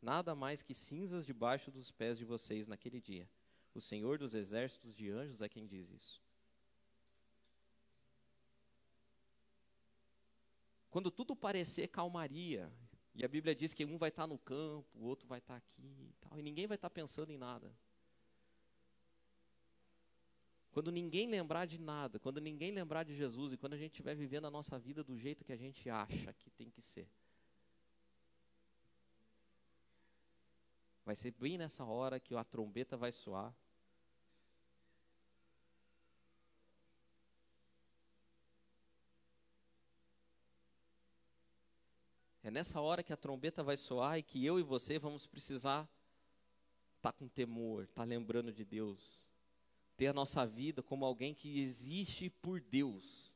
nada mais que cinzas debaixo dos pés de vocês naquele dia. O Senhor dos exércitos de anjos é quem diz isso. Quando tudo parecer calmaria, e a Bíblia diz que um vai estar no campo, o outro vai estar aqui e tal, e ninguém vai estar pensando em nada. Quando ninguém lembrar de nada, quando ninguém lembrar de Jesus e quando a gente estiver vivendo a nossa vida do jeito que a gente acha que tem que ser. Vai ser bem nessa hora que a trombeta vai soar. É nessa hora que a trombeta vai soar e que eu e você vamos precisar estar tá com temor, estar tá lembrando de Deus, ter a nossa vida como alguém que existe por Deus.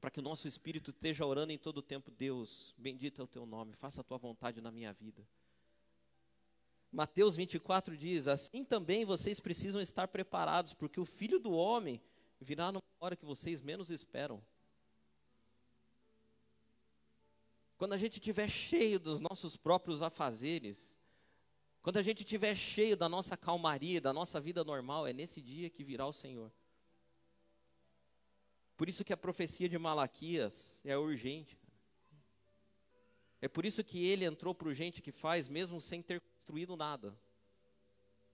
Para que o nosso espírito esteja orando em todo o tempo, Deus, bendito é o teu nome, faça a tua vontade na minha vida. Mateus 24 diz: Assim também vocês precisam estar preparados, porque o filho do homem virá numa hora que vocês menos esperam. Quando a gente estiver cheio dos nossos próprios afazeres, quando a gente estiver cheio da nossa calmaria, da nossa vida normal, é nesse dia que virá o Senhor. Por isso que a profecia de Malaquias é urgente. É por isso que ele entrou para o gente que faz, mesmo sem ter construído nada.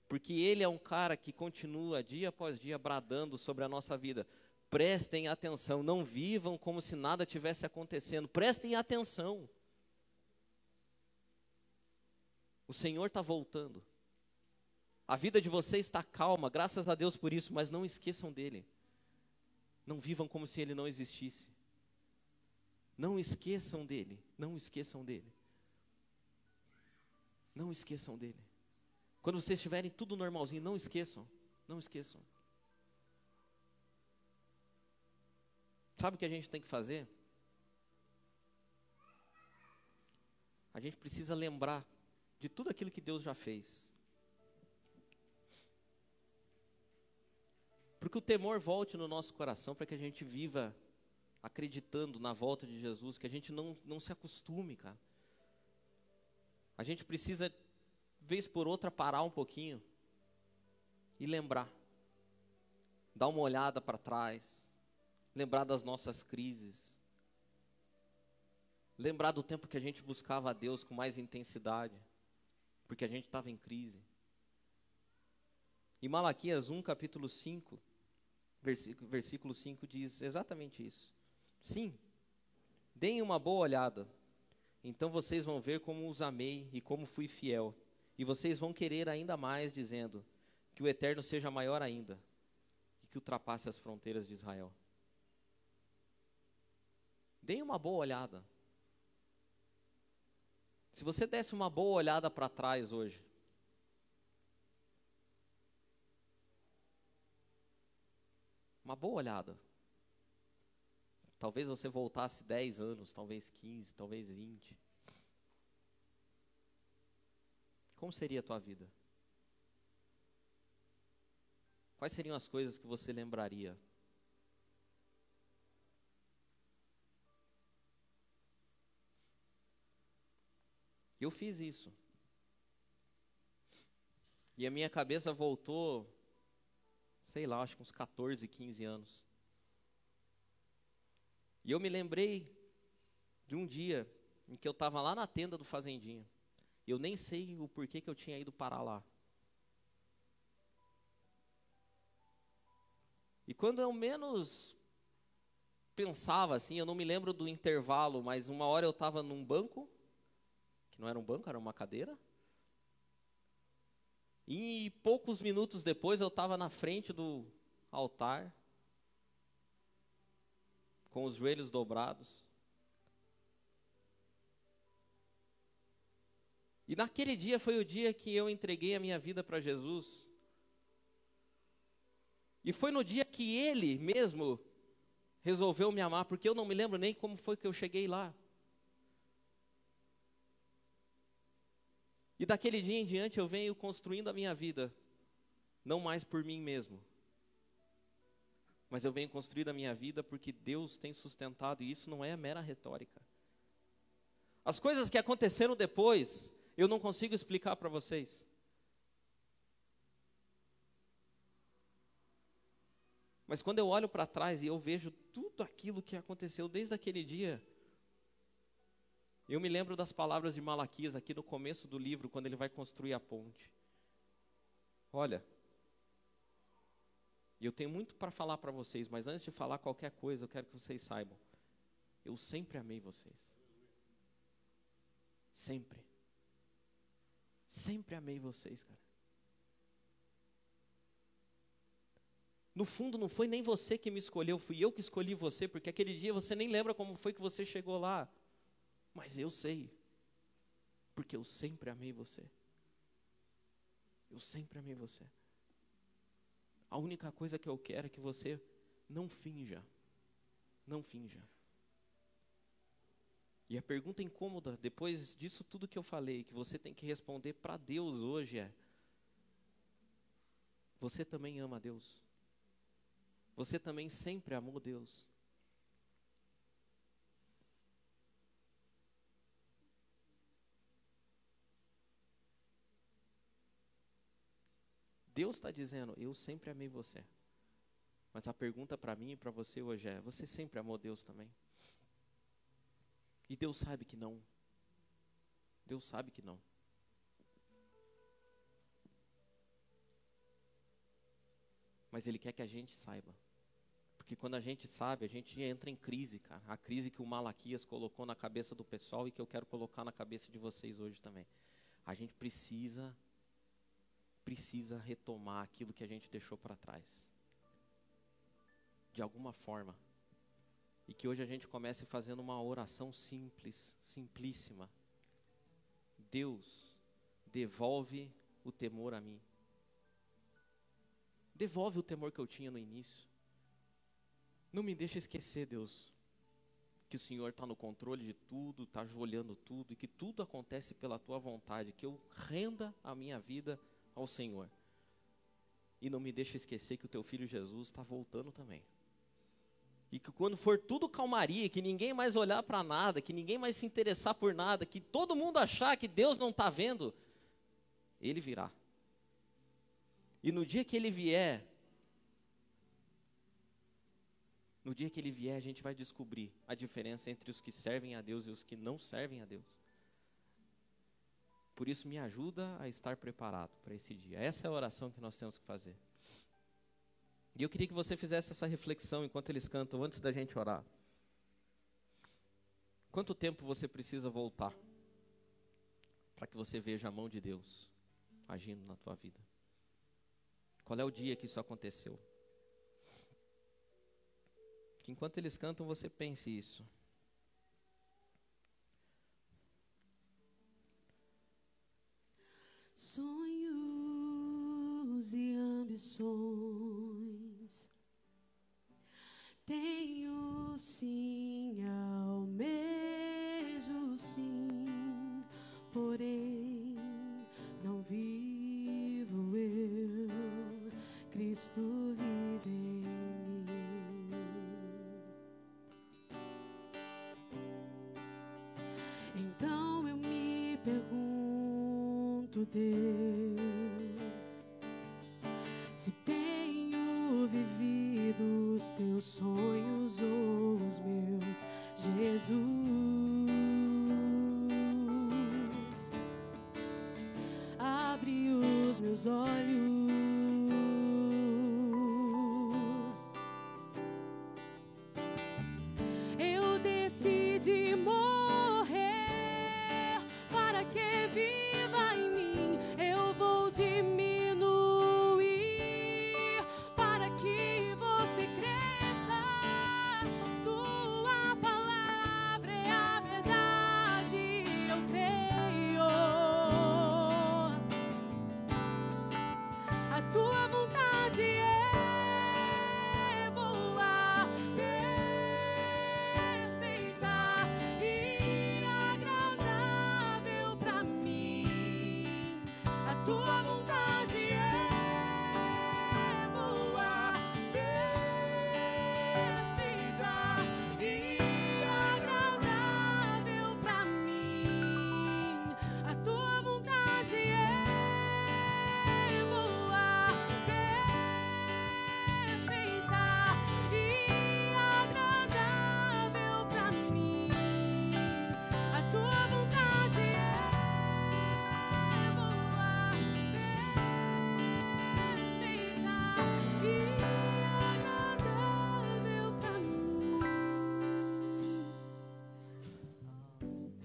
Porque ele é um cara que continua dia após dia bradando sobre a nossa vida. Prestem atenção, não vivam como se nada tivesse acontecendo. Prestem atenção. O Senhor está voltando. A vida de vocês está calma, graças a Deus por isso, mas não esqueçam dele. Não vivam como se ele não existisse. Não esqueçam dele, não esqueçam dele. Não esqueçam dele. Quando vocês estiverem tudo normalzinho, não esqueçam, não esqueçam. Sabe o que a gente tem que fazer? A gente precisa lembrar de tudo aquilo que Deus já fez. Porque o temor volte no nosso coração para que a gente viva acreditando na volta de Jesus, que a gente não, não se acostume, cara. A gente precisa, vez por outra, parar um pouquinho e lembrar. Dar uma olhada para trás, lembrar das nossas crises, lembrar do tempo que a gente buscava a Deus com mais intensidade porque a gente estava em crise. E Malaquias 1, capítulo 5, versículo, versículo 5 diz exatamente isso. Sim, deem uma boa olhada, então vocês vão ver como os amei e como fui fiel. E vocês vão querer ainda mais, dizendo que o eterno seja maior ainda e que ultrapasse as fronteiras de Israel. Deem uma boa olhada. Se você desse uma boa olhada para trás hoje, uma boa olhada. Talvez você voltasse 10 anos, talvez 15, talvez 20. Como seria a tua vida? Quais seriam as coisas que você lembraria? Eu fiz isso. E a minha cabeça voltou, sei lá, acho que uns 14, 15 anos. E eu me lembrei de um dia em que eu estava lá na tenda do fazendinha. Eu nem sei o porquê que eu tinha ido parar lá. E quando eu menos pensava assim, eu não me lembro do intervalo, mas uma hora eu estava num banco que não era um banco, era uma cadeira. E poucos minutos depois eu estava na frente do altar, com os joelhos dobrados. E naquele dia foi o dia que eu entreguei a minha vida para Jesus. E foi no dia que ele mesmo resolveu me amar, porque eu não me lembro nem como foi que eu cheguei lá. E daquele dia em diante eu venho construindo a minha vida, não mais por mim mesmo, mas eu venho construindo a minha vida porque Deus tem sustentado, e isso não é mera retórica. As coisas que aconteceram depois, eu não consigo explicar para vocês. Mas quando eu olho para trás e eu vejo tudo aquilo que aconteceu desde aquele dia, eu me lembro das palavras de Malaquias aqui no começo do livro, quando ele vai construir a ponte. Olha, eu tenho muito para falar para vocês, mas antes de falar qualquer coisa, eu quero que vocês saibam. Eu sempre amei vocês. Sempre. Sempre amei vocês, cara. No fundo, não foi nem você que me escolheu, fui eu que escolhi você, porque aquele dia você nem lembra como foi que você chegou lá. Mas eu sei, porque eu sempre amei você. Eu sempre amei você. A única coisa que eu quero é que você não finja. Não finja. E a pergunta incômoda, depois disso tudo que eu falei, que você tem que responder para Deus hoje é: Você também ama Deus? Você também sempre amou Deus. Deus está dizendo, eu sempre amei você. Mas a pergunta para mim e para você hoje é: você sempre amou Deus também? E Deus sabe que não. Deus sabe que não. Mas Ele quer que a gente saiba. Porque quando a gente sabe, a gente entra em crise, cara. A crise que o Malaquias colocou na cabeça do pessoal e que eu quero colocar na cabeça de vocês hoje também. A gente precisa precisa retomar aquilo que a gente deixou para trás. De alguma forma. E que hoje a gente comece fazendo uma oração simples, simplíssima. Deus, devolve o temor a mim. Devolve o temor que eu tinha no início. Não me deixa esquecer, Deus, que o Senhor está no controle de tudo, está olhando tudo e que tudo acontece pela tua vontade, que eu renda a minha vida ao Senhor. E não me deixa esquecer que o teu filho Jesus está voltando também. E que quando for tudo calmaria, que ninguém mais olhar para nada, que ninguém mais se interessar por nada, que todo mundo achar que Deus não está vendo, Ele virá. E no dia que Ele vier, no dia que Ele vier, a gente vai descobrir a diferença entre os que servem a Deus e os que não servem a Deus. Por isso, me ajuda a estar preparado para esse dia. Essa é a oração que nós temos que fazer. E eu queria que você fizesse essa reflexão enquanto eles cantam, antes da gente orar. Quanto tempo você precisa voltar para que você veja a mão de Deus agindo na tua vida? Qual é o dia que isso aconteceu? Que enquanto eles cantam, você pense isso. Sonhos e ambições. Tenho sim, almejo sim, porém não vivo eu, Cristo vive pergunto, Deus, se tenho vivido os teus sonhos ou os meus, Jesus. Abre os meus olhos.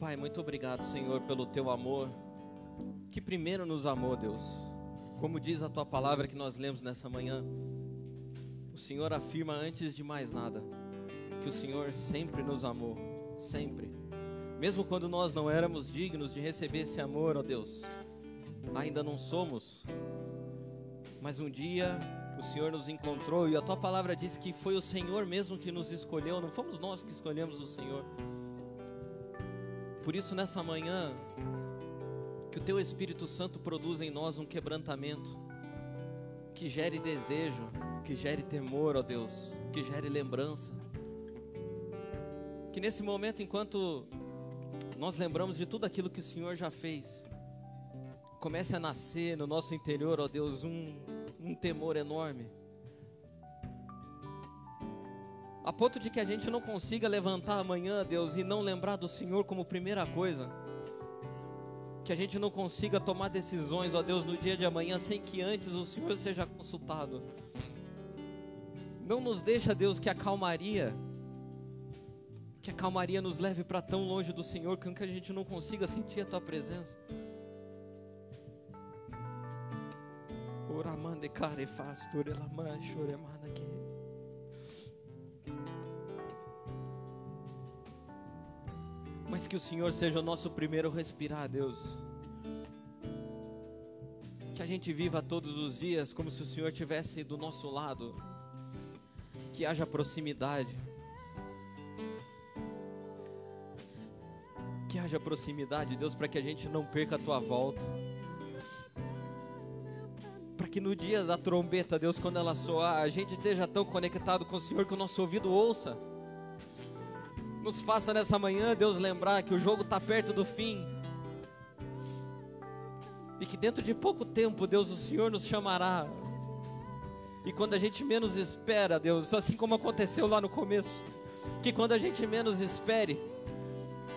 Pai, muito obrigado, Senhor, pelo teu amor, que primeiro nos amou, Deus. Como diz a tua palavra que nós lemos nessa manhã, o Senhor afirma antes de mais nada que o Senhor sempre nos amou, sempre. Mesmo quando nós não éramos dignos de receber esse amor, ó Deus, ainda não somos, mas um dia o Senhor nos encontrou e a tua palavra diz que foi o Senhor mesmo que nos escolheu, não fomos nós que escolhemos o Senhor. Por isso, nessa manhã, que o teu Espírito Santo produza em nós um quebrantamento, que gere desejo, que gere temor, ó Deus, que gere lembrança. Que nesse momento, enquanto nós lembramos de tudo aquilo que o Senhor já fez, comece a nascer no nosso interior, ó Deus, um, um temor enorme. A ponto de que a gente não consiga levantar amanhã, Deus, e não lembrar do Senhor como primeira coisa. Que a gente não consiga tomar decisões, ó Deus, no dia de amanhã sem que antes o Senhor seja consultado. Não nos deixa, Deus, que a calmaria, que a calmaria nos leve para tão longe do Senhor que a gente não consiga sentir a Tua presença. Oramande carefas, torelaman, choremana aqui. Mas que o Senhor seja o nosso primeiro respirar, Deus. Que a gente viva todos os dias como se o Senhor estivesse do nosso lado. Que haja proximidade. Que haja proximidade, Deus, para que a gente não perca a tua volta. Para que no dia da trombeta, Deus, quando ela soar, a gente esteja tão conectado com o Senhor que o nosso ouvido ouça. Nos faça nessa manhã, Deus, lembrar que o jogo está perto do fim. E que dentro de pouco tempo, Deus, o Senhor nos chamará. E quando a gente menos espera, Deus, assim como aconteceu lá no começo, que quando a gente menos espere,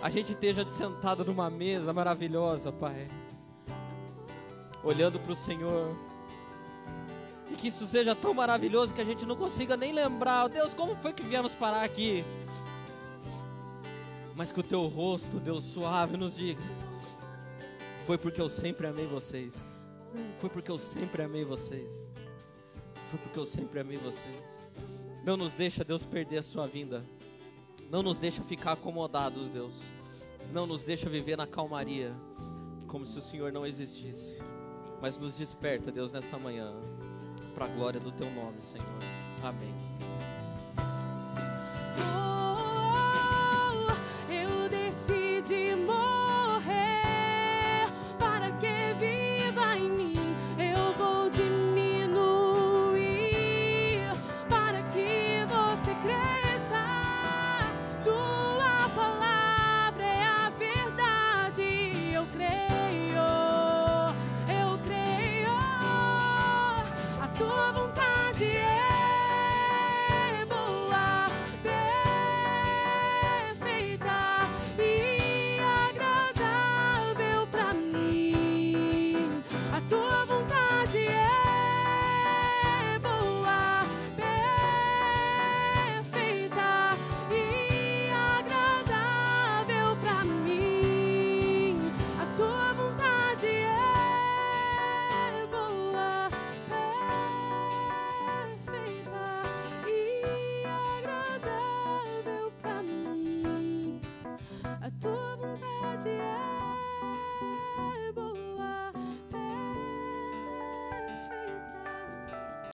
a gente esteja sentado numa mesa maravilhosa, Pai, olhando para o Senhor. E que isso seja tão maravilhoso que a gente não consiga nem lembrar, Deus, como foi que viemos parar aqui? Mas que o teu rosto, Deus suave, nos diga: Foi porque eu sempre amei vocês. Foi porque eu sempre amei vocês. Foi porque eu sempre amei vocês. Não nos deixa, Deus, perder a sua vinda. Não nos deixa ficar acomodados, Deus. Não nos deixa viver na calmaria, como se o Senhor não existisse. Mas nos desperta, Deus, nessa manhã, para a glória do teu nome, Senhor. Amém.